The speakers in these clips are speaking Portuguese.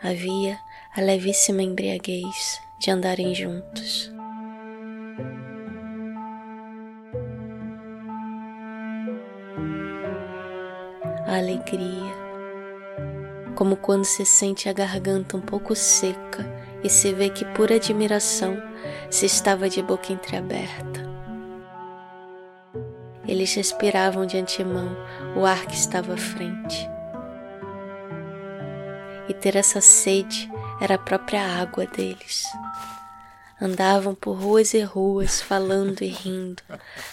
havia a levíssima embriaguez de andarem juntos. A alegria, como quando se sente a garganta um pouco seca e se vê que, por admiração, se estava de boca entreaberta. Eles respiravam de antemão o ar que estava à frente. Ter essa sede era a própria água deles. Andavam por ruas e ruas, falando e rindo.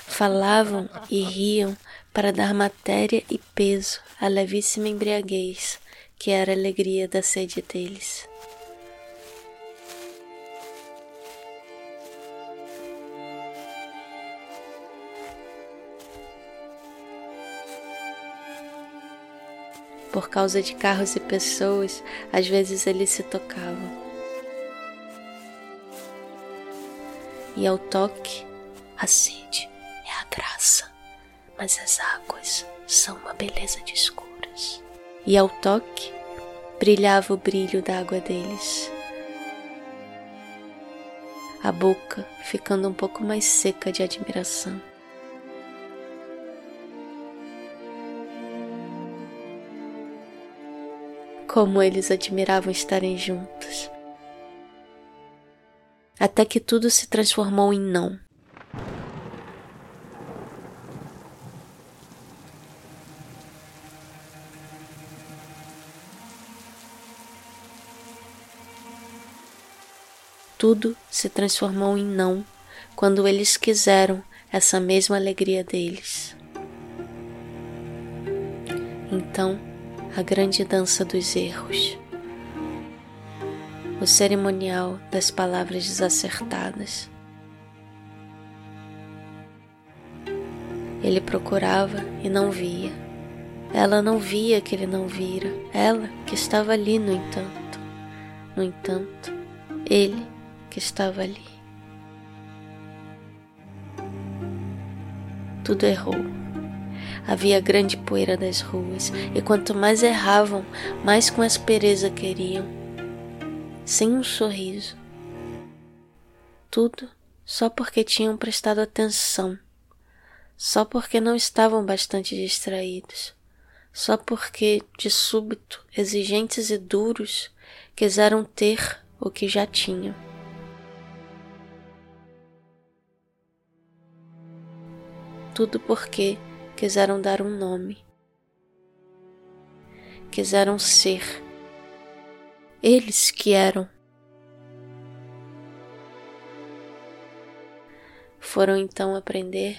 Falavam e riam para dar matéria e peso à levíssima embriaguez que era a alegria da sede deles. Por causa de carros e pessoas, às vezes eles se tocavam. E ao toque, a sede é a graça, mas as águas são uma beleza de escuras. E ao toque, brilhava o brilho da água deles. A boca ficando um pouco mais seca de admiração. Como eles admiravam estarem juntos. Até que tudo se transformou em não. Tudo se transformou em não quando eles quiseram essa mesma alegria deles. Então, a grande dança dos erros, o cerimonial das palavras desacertadas. Ele procurava e não via. Ela não via que ele não vira. Ela que estava ali, no entanto. No entanto, ele que estava ali. Tudo errou. Havia grande poeira das ruas, e quanto mais erravam, mais com aspereza queriam. Sem um sorriso. Tudo só porque tinham prestado atenção, só porque não estavam bastante distraídos, só porque, de súbito, exigentes e duros, quiseram ter o que já tinham. Tudo porque quiseram dar um nome, quiseram ser eles que eram. Foram então aprender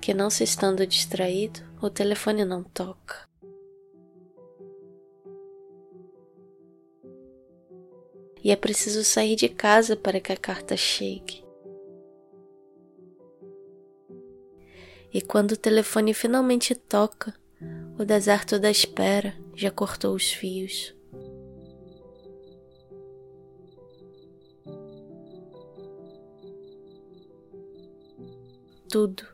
que, não se estando distraído, o telefone não toca. E é preciso sair de casa para que a carta chegue. E quando o telefone finalmente toca, o deserto da espera já cortou os fios. Tudo,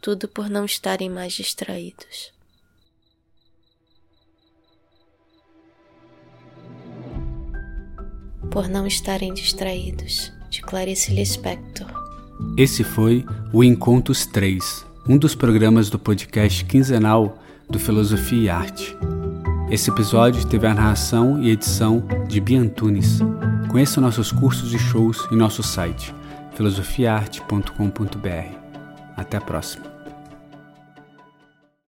tudo por não estarem mais distraídos. Por não estarem distraídos, de Clarice Lispector. Esse foi o Encontros 3, um dos programas do podcast quinzenal do Filosofia e Arte. Esse episódio teve a narração e edição de Bia Antunes. Conheça nossos cursos e shows em nosso site filosofiaarte.com.br. Até a próxima.